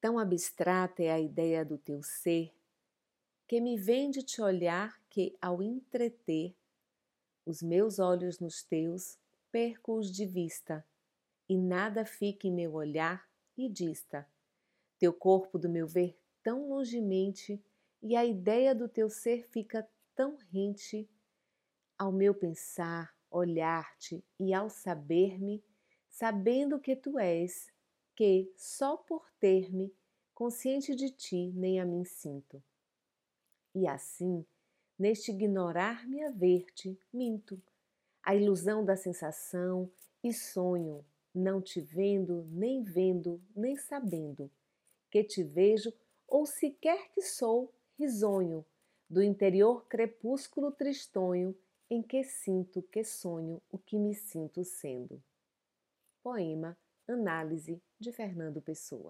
Tão abstrata é a ideia do teu ser, que me vem de te olhar que, ao entreter os meus olhos nos teus, perco-os de vista, e nada fica em meu olhar e dista. Teu corpo do meu ver tão longemente, e a ideia do teu ser fica tão rente ao meu pensar, olhar-te e ao saber-me, sabendo que tu és, que só por ter-me consciente de ti nem a mim sinto. E assim, neste ignorar-me a ver-te, minto, a ilusão da sensação e sonho, não te vendo, nem vendo, nem sabendo, que te vejo ou sequer que sou risonho, do interior crepúsculo tristonho, em que sinto que sonho o que me sinto sendo. Poema Análise de Fernando Pessoa